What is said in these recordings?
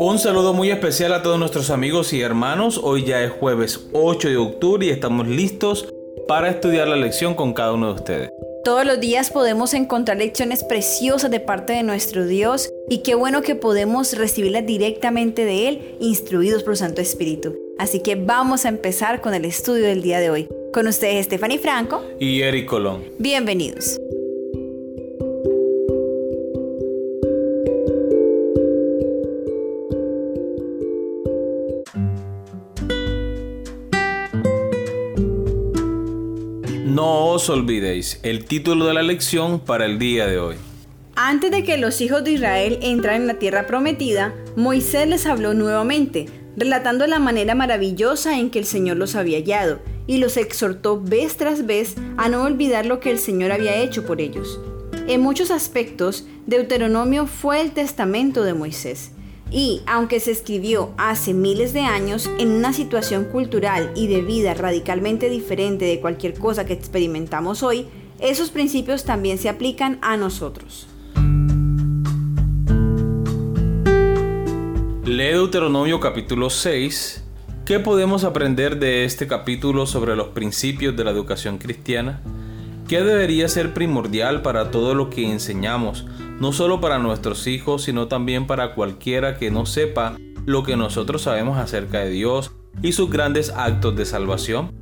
Un saludo muy especial a todos nuestros amigos y hermanos. Hoy ya es jueves 8 de octubre y estamos listos para estudiar la lección con cada uno de ustedes. Todos los días podemos encontrar lecciones preciosas de parte de nuestro Dios y qué bueno que podemos recibirlas directamente de Él, instruidos por Santo Espíritu. Así que vamos a empezar con el estudio del día de hoy. Con ustedes Stephanie Franco y Eric Colón. Bienvenidos. Os olvidéis el título de la lección para el día de hoy. Antes de que los hijos de Israel entraran en la tierra prometida, Moisés les habló nuevamente, relatando la manera maravillosa en que el Señor los había hallado, y los exhortó vez tras vez a no olvidar lo que el Señor había hecho por ellos. En muchos aspectos, Deuteronomio fue el testamento de Moisés. Y, aunque se escribió hace miles de años, en una situación cultural y de vida radicalmente diferente de cualquier cosa que experimentamos hoy, esos principios también se aplican a nosotros. Lee Deuteronomio capítulo 6. ¿Qué podemos aprender de este capítulo sobre los principios de la educación cristiana? ¿Qué debería ser primordial para todo lo que enseñamos, no solo para nuestros hijos, sino también para cualquiera que no sepa lo que nosotros sabemos acerca de Dios y sus grandes actos de salvación?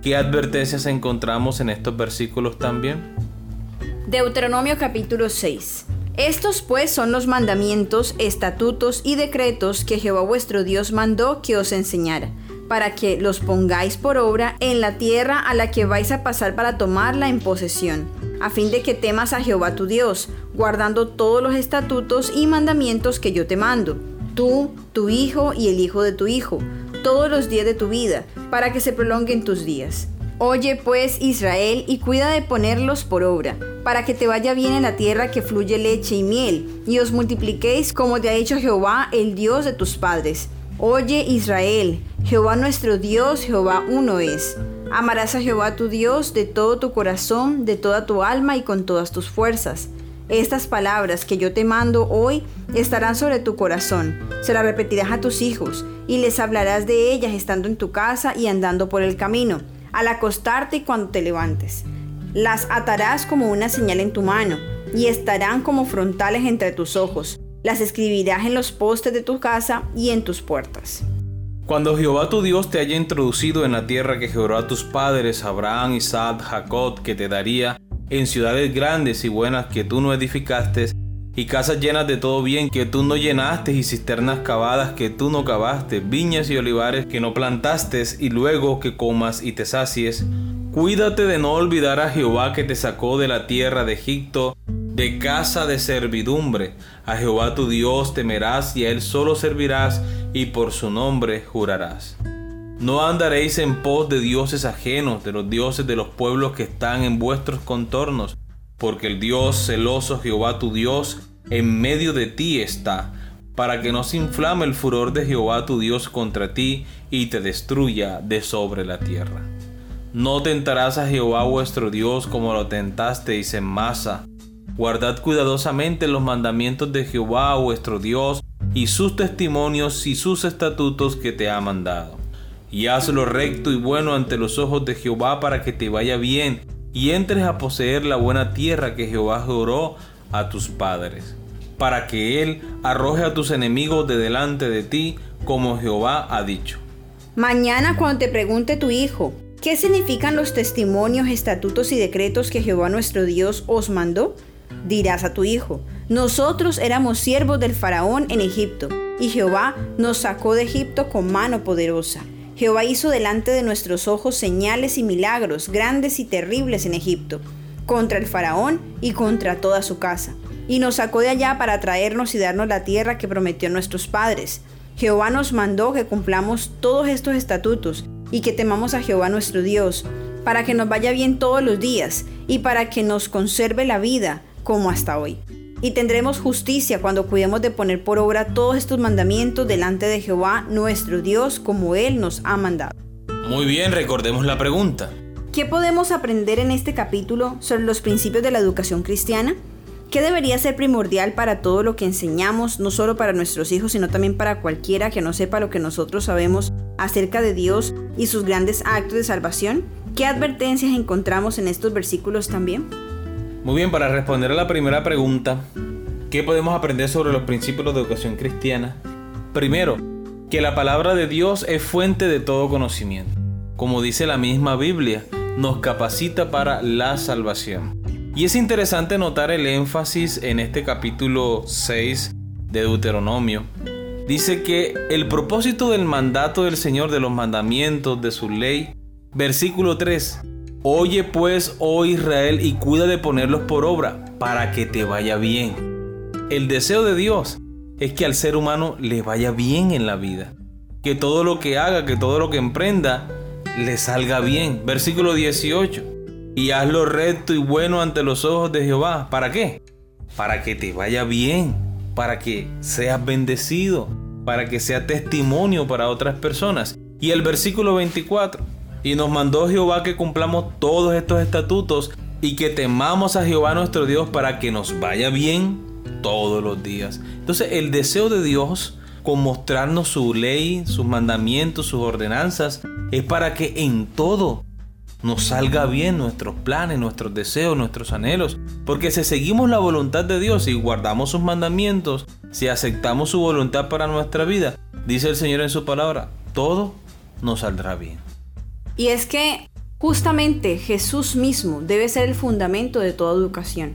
¿Qué advertencias encontramos en estos versículos también? Deuteronomio capítulo 6. Estos pues son los mandamientos, estatutos y decretos que Jehová vuestro Dios mandó que os enseñara para que los pongáis por obra en la tierra a la que vais a pasar para tomarla en posesión, a fin de que temas a Jehová tu Dios, guardando todos los estatutos y mandamientos que yo te mando, tú, tu hijo y el hijo de tu hijo, todos los días de tu vida, para que se prolonguen tus días. Oye pues Israel y cuida de ponerlos por obra, para que te vaya bien en la tierra que fluye leche y miel, y os multipliquéis como te ha dicho Jehová, el Dios de tus padres. Oye Israel, Jehová nuestro Dios, Jehová uno es. Amarás a Jehová tu Dios de todo tu corazón, de toda tu alma y con todas tus fuerzas. Estas palabras que yo te mando hoy estarán sobre tu corazón. Se las repetirás a tus hijos y les hablarás de ellas estando en tu casa y andando por el camino, al acostarte y cuando te levantes. Las atarás como una señal en tu mano y estarán como frontales entre tus ojos las escribirás en los postes de tu casa y en tus puertas. Cuando Jehová tu Dios te haya introducido en la tierra que juró a tus padres, Abraham, Isaac, Jacob, que te daría, en ciudades grandes y buenas que tú no edificaste, y casas llenas de todo bien que tú no llenaste, y cisternas cavadas que tú no cavaste, viñas y olivares que no plantaste, y luego que comas y te sacies, cuídate de no olvidar a Jehová que te sacó de la tierra de Egipto, de casa de servidumbre. A Jehová tu Dios temerás y a Él solo servirás y por su nombre jurarás. No andaréis en pos de dioses ajenos, de los dioses de los pueblos que están en vuestros contornos, porque el Dios celoso Jehová tu Dios en medio de ti está, para que no se inflame el furor de Jehová tu Dios contra ti y te destruya de sobre la tierra. No tentarás a Jehová vuestro Dios como lo tentasteis en masa, Guardad cuidadosamente los mandamientos de Jehová vuestro Dios y sus testimonios y sus estatutos que te ha mandado. Y hazlo recto y bueno ante los ojos de Jehová para que te vaya bien y entres a poseer la buena tierra que Jehová juró a tus padres, para que Él arroje a tus enemigos de delante de ti, como Jehová ha dicho. Mañana cuando te pregunte tu hijo, ¿qué significan los testimonios, estatutos y decretos que Jehová nuestro Dios os mandó? Dirás a tu hijo, nosotros éramos siervos del faraón en Egipto, y Jehová nos sacó de Egipto con mano poderosa. Jehová hizo delante de nuestros ojos señales y milagros grandes y terribles en Egipto, contra el faraón y contra toda su casa. Y nos sacó de allá para traernos y darnos la tierra que prometió nuestros padres. Jehová nos mandó que cumplamos todos estos estatutos y que temamos a Jehová nuestro Dios, para que nos vaya bien todos los días y para que nos conserve la vida como hasta hoy. Y tendremos justicia cuando cuidemos de poner por obra todos estos mandamientos delante de Jehová nuestro Dios como Él nos ha mandado. Muy bien, recordemos la pregunta. ¿Qué podemos aprender en este capítulo sobre los principios de la educación cristiana? ¿Qué debería ser primordial para todo lo que enseñamos, no solo para nuestros hijos, sino también para cualquiera que no sepa lo que nosotros sabemos acerca de Dios y sus grandes actos de salvación? ¿Qué advertencias encontramos en estos versículos también? Muy bien, para responder a la primera pregunta, ¿qué podemos aprender sobre los principios de educación cristiana? Primero, que la palabra de Dios es fuente de todo conocimiento. Como dice la misma Biblia, nos capacita para la salvación. Y es interesante notar el énfasis en este capítulo 6 de Deuteronomio. Dice que el propósito del mandato del Señor, de los mandamientos, de su ley, versículo 3, Oye pues, oh Israel, y cuida de ponerlos por obra, para que te vaya bien. El deseo de Dios es que al ser humano le vaya bien en la vida. Que todo lo que haga, que todo lo que emprenda, le salga bien. Versículo 18 y hazlo recto y bueno ante los ojos de Jehová. ¿Para qué? Para que te vaya bien, para que seas bendecido, para que sea testimonio para otras personas. Y el versículo 24, y nos mandó Jehová que cumplamos todos estos estatutos y que temamos a Jehová nuestro Dios para que nos vaya bien todos los días. Entonces el deseo de Dios con mostrarnos su ley, sus mandamientos, sus ordenanzas, es para que en todo nos salga bien nuestros planes, nuestros deseos, nuestros anhelos. Porque si seguimos la voluntad de Dios y guardamos sus mandamientos, si aceptamos su voluntad para nuestra vida, dice el Señor en su palabra, todo nos saldrá bien. Y es que justamente Jesús mismo debe ser el fundamento de toda educación,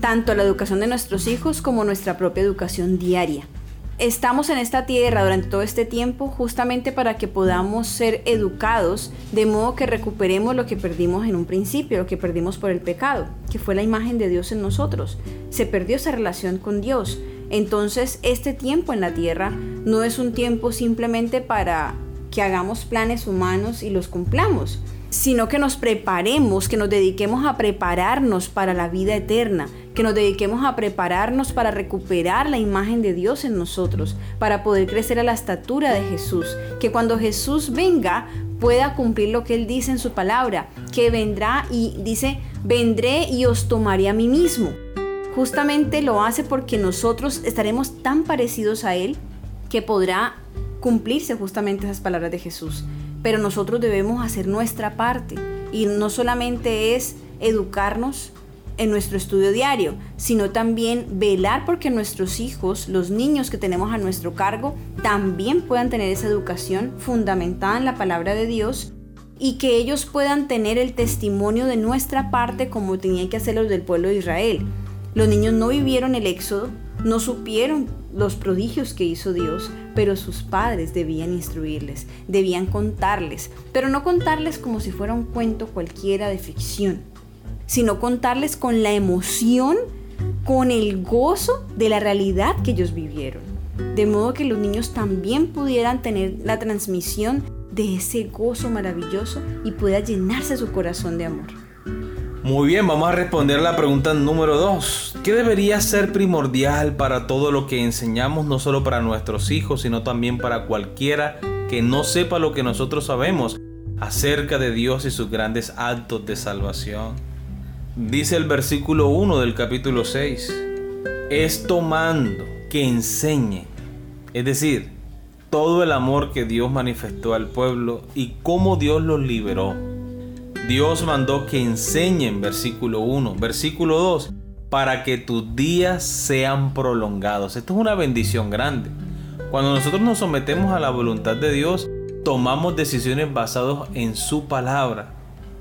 tanto la educación de nuestros hijos como nuestra propia educación diaria estamos en esta tierra durante todo este tiempo justamente para que podamos ser educados de modo que recuperemos lo que perdimos en un principio, lo que perdimos por el pecado, que fue la imagen de Dios en nosotros. Se perdió esa relación con Dios. Entonces este tiempo en la tierra no es un tiempo simplemente para que hagamos planes humanos y los cumplamos, sino que nos preparemos, que nos dediquemos a prepararnos para la vida eterna, que nos dediquemos a prepararnos para recuperar la imagen de Dios en nosotros, para poder crecer a la estatura de Jesús, que cuando Jesús venga pueda cumplir lo que Él dice en su palabra, que vendrá y dice, vendré y os tomaré a mí mismo. Justamente lo hace porque nosotros estaremos tan parecidos a Él que podrá cumplirse justamente esas palabras de Jesús pero nosotros debemos hacer nuestra parte y no solamente es educarnos en nuestro estudio diario, sino también velar porque nuestros hijos, los niños que tenemos a nuestro cargo, también puedan tener esa educación fundamentada en la palabra de Dios y que ellos puedan tener el testimonio de nuestra parte como tenían que hacerlo del pueblo de Israel. Los niños no vivieron el éxodo, no supieron los prodigios que hizo Dios, pero sus padres debían instruirles, debían contarles, pero no contarles como si fuera un cuento cualquiera de ficción, sino contarles con la emoción, con el gozo de la realidad que ellos vivieron, de modo que los niños también pudieran tener la transmisión de ese gozo maravilloso y pueda llenarse su corazón de amor. Muy bien, vamos a responder la pregunta número 2. ¿Qué debería ser primordial para todo lo que enseñamos, no solo para nuestros hijos, sino también para cualquiera que no sepa lo que nosotros sabemos acerca de Dios y sus grandes actos de salvación? Dice el versículo 1 del capítulo 6. Es tomando que enseñe, es decir, todo el amor que Dios manifestó al pueblo y cómo Dios los liberó Dios mandó que enseñen, versículo 1, versículo 2, para que tus días sean prolongados. Esto es una bendición grande. Cuando nosotros nos sometemos a la voluntad de Dios, tomamos decisiones basadas en su palabra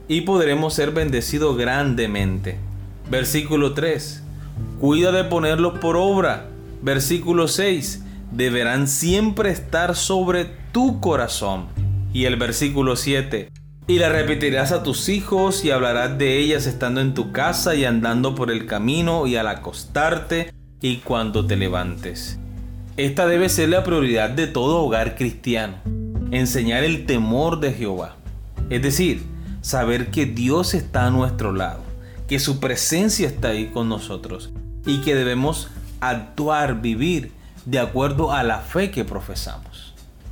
y podremos ser bendecidos grandemente. Versículo 3. Cuida de ponerlos por obra. Versículo 6. Deberán siempre estar sobre tu corazón. Y el versículo 7. Y la repetirás a tus hijos y hablarás de ellas estando en tu casa y andando por el camino y al acostarte y cuando te levantes. Esta debe ser la prioridad de todo hogar cristiano. Enseñar el temor de Jehová. Es decir, saber que Dios está a nuestro lado, que su presencia está ahí con nosotros y que debemos actuar, vivir de acuerdo a la fe que profesamos.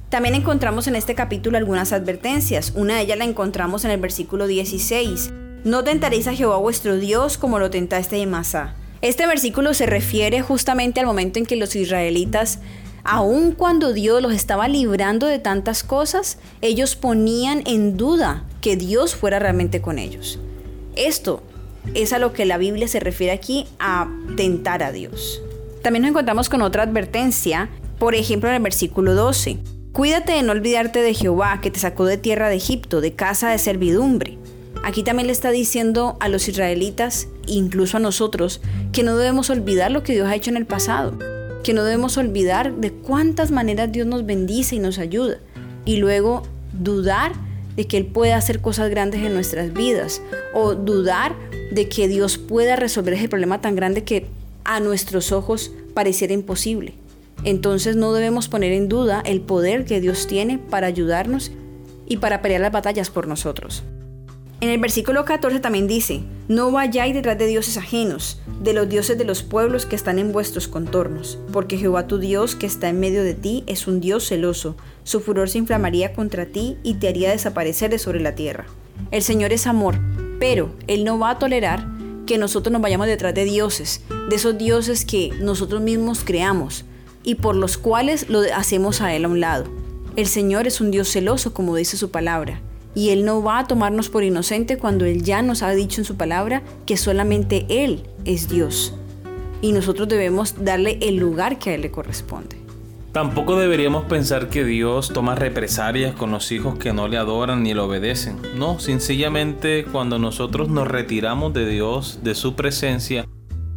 También encontramos en este capítulo algunas advertencias. Una de ellas la encontramos en el versículo 16. No tentaréis a Jehová vuestro Dios como lo tentaste en Masá. Este versículo se refiere justamente al momento en que los israelitas, aun cuando Dios los estaba librando de tantas cosas, ellos ponían en duda que Dios fuera realmente con ellos. Esto es a lo que la Biblia se refiere aquí a tentar a Dios. También nos encontramos con otra advertencia, por ejemplo en el versículo 12. Cuídate de no olvidarte de Jehová, que te sacó de tierra de Egipto, de casa de servidumbre. Aquí también le está diciendo a los israelitas, incluso a nosotros, que no debemos olvidar lo que Dios ha hecho en el pasado, que no debemos olvidar de cuántas maneras Dios nos bendice y nos ayuda, y luego dudar de que Él pueda hacer cosas grandes en nuestras vidas, o dudar de que Dios pueda resolver ese problema tan grande que a nuestros ojos pareciera imposible. Entonces no debemos poner en duda el poder que Dios tiene para ayudarnos y para pelear las batallas por nosotros. En el versículo 14 también dice, no vayáis detrás de dioses ajenos, de los dioses de los pueblos que están en vuestros contornos, porque Jehová tu Dios que está en medio de ti es un Dios celoso, su furor se inflamaría contra ti y te haría desaparecer de sobre la tierra. El Señor es amor, pero Él no va a tolerar que nosotros nos vayamos detrás de dioses, de esos dioses que nosotros mismos creamos y por los cuales lo hacemos a Él a un lado. El Señor es un Dios celoso, como dice su palabra, y Él no va a tomarnos por inocente cuando Él ya nos ha dicho en su palabra que solamente Él es Dios. Y nosotros debemos darle el lugar que a Él le corresponde. Tampoco deberíamos pensar que Dios toma represalias con los hijos que no le adoran ni le obedecen. No, sencillamente cuando nosotros nos retiramos de Dios, de su presencia,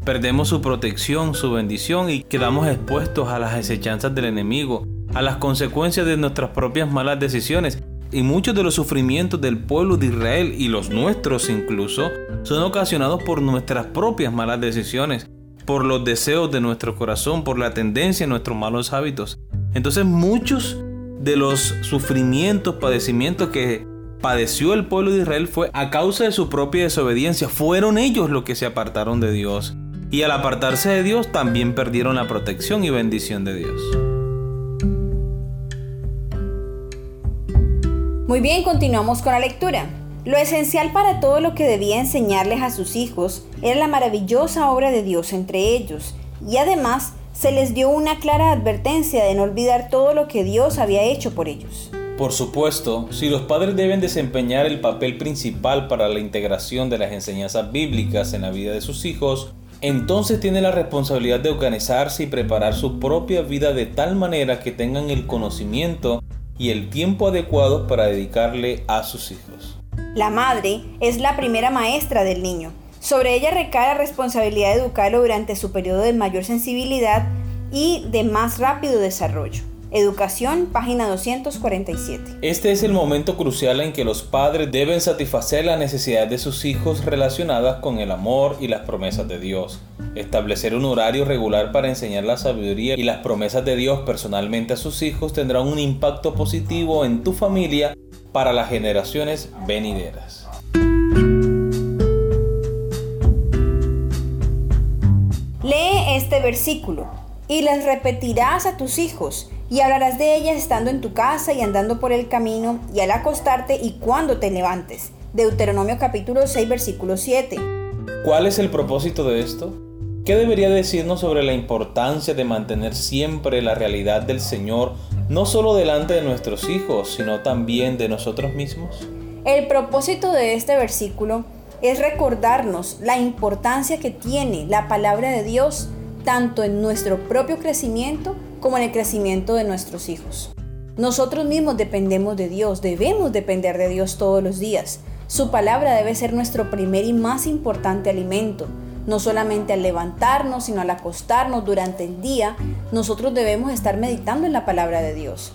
perdemos su protección, su bendición y quedamos expuestos a las acechanzas del enemigo, a las consecuencias de nuestras propias malas decisiones. Y muchos de los sufrimientos del pueblo de Israel y los nuestros incluso son ocasionados por nuestras propias malas decisiones por los deseos de nuestro corazón, por la tendencia a nuestros malos hábitos. Entonces muchos de los sufrimientos, padecimientos que padeció el pueblo de Israel fue a causa de su propia desobediencia. Fueron ellos los que se apartaron de Dios. Y al apartarse de Dios también perdieron la protección y bendición de Dios. Muy bien, continuamos con la lectura. Lo esencial para todo lo que debía enseñarles a sus hijos era la maravillosa obra de Dios entre ellos, y además se les dio una clara advertencia de no olvidar todo lo que Dios había hecho por ellos. Por supuesto, si los padres deben desempeñar el papel principal para la integración de las enseñanzas bíblicas en la vida de sus hijos, entonces tienen la responsabilidad de organizarse y preparar su propia vida de tal manera que tengan el conocimiento y el tiempo adecuados para dedicarle a sus hijos. La madre es la primera maestra del niño. Sobre ella recae la responsabilidad de educarlo durante su periodo de mayor sensibilidad y de más rápido desarrollo. Educación, página 247. Este es el momento crucial en que los padres deben satisfacer las necesidades de sus hijos relacionadas con el amor y las promesas de Dios. Establecer un horario regular para enseñar la sabiduría y las promesas de Dios personalmente a sus hijos tendrá un impacto positivo en tu familia para las generaciones venideras. Lee este versículo y les repetirás a tus hijos y hablarás de ellas estando en tu casa y andando por el camino y al acostarte y cuando te levantes. Deuteronomio capítulo 6 versículo 7. ¿Cuál es el propósito de esto? ¿Qué debería decirnos sobre la importancia de mantener siempre la realidad del Señor no solo delante de nuestros hijos, sino también de nosotros mismos? El propósito de este versículo es recordarnos la importancia que tiene la palabra de Dios tanto en nuestro propio crecimiento como en el crecimiento de nuestros hijos. Nosotros mismos dependemos de Dios, debemos depender de Dios todos los días. Su palabra debe ser nuestro primer y más importante alimento no solamente al levantarnos, sino al acostarnos durante el día, nosotros debemos estar meditando en la palabra de Dios.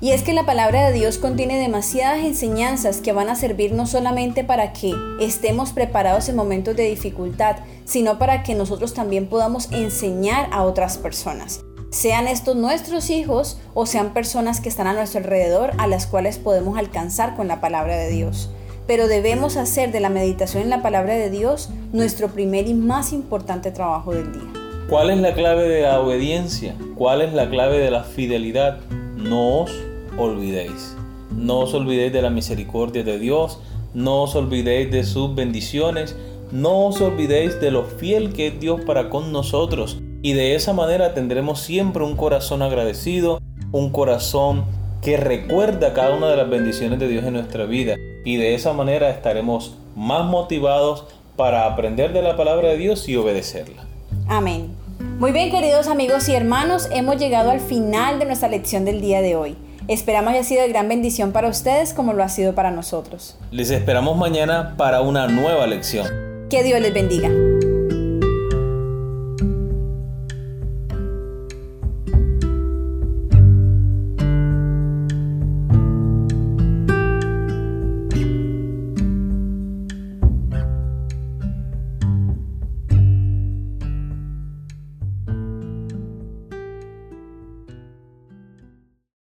Y es que la palabra de Dios contiene demasiadas enseñanzas que van a servir no solamente para que estemos preparados en momentos de dificultad, sino para que nosotros también podamos enseñar a otras personas. Sean estos nuestros hijos o sean personas que están a nuestro alrededor a las cuales podemos alcanzar con la palabra de Dios pero debemos hacer de la meditación en la palabra de Dios nuestro primer y más importante trabajo del día. ¿Cuál es la clave de la obediencia? ¿Cuál es la clave de la fidelidad? No os olvidéis. No os olvidéis de la misericordia de Dios, no os olvidéis de sus bendiciones, no os olvidéis de lo fiel que es Dios para con nosotros y de esa manera tendremos siempre un corazón agradecido, un corazón que recuerda cada una de las bendiciones de Dios en nuestra vida y de esa manera estaremos más motivados para aprender de la palabra de Dios y obedecerla. Amén. Muy bien queridos amigos y hermanos, hemos llegado al final de nuestra lección del día de hoy. Esperamos haya sido de gran bendición para ustedes como lo ha sido para nosotros. Les esperamos mañana para una nueva lección. Que Dios les bendiga.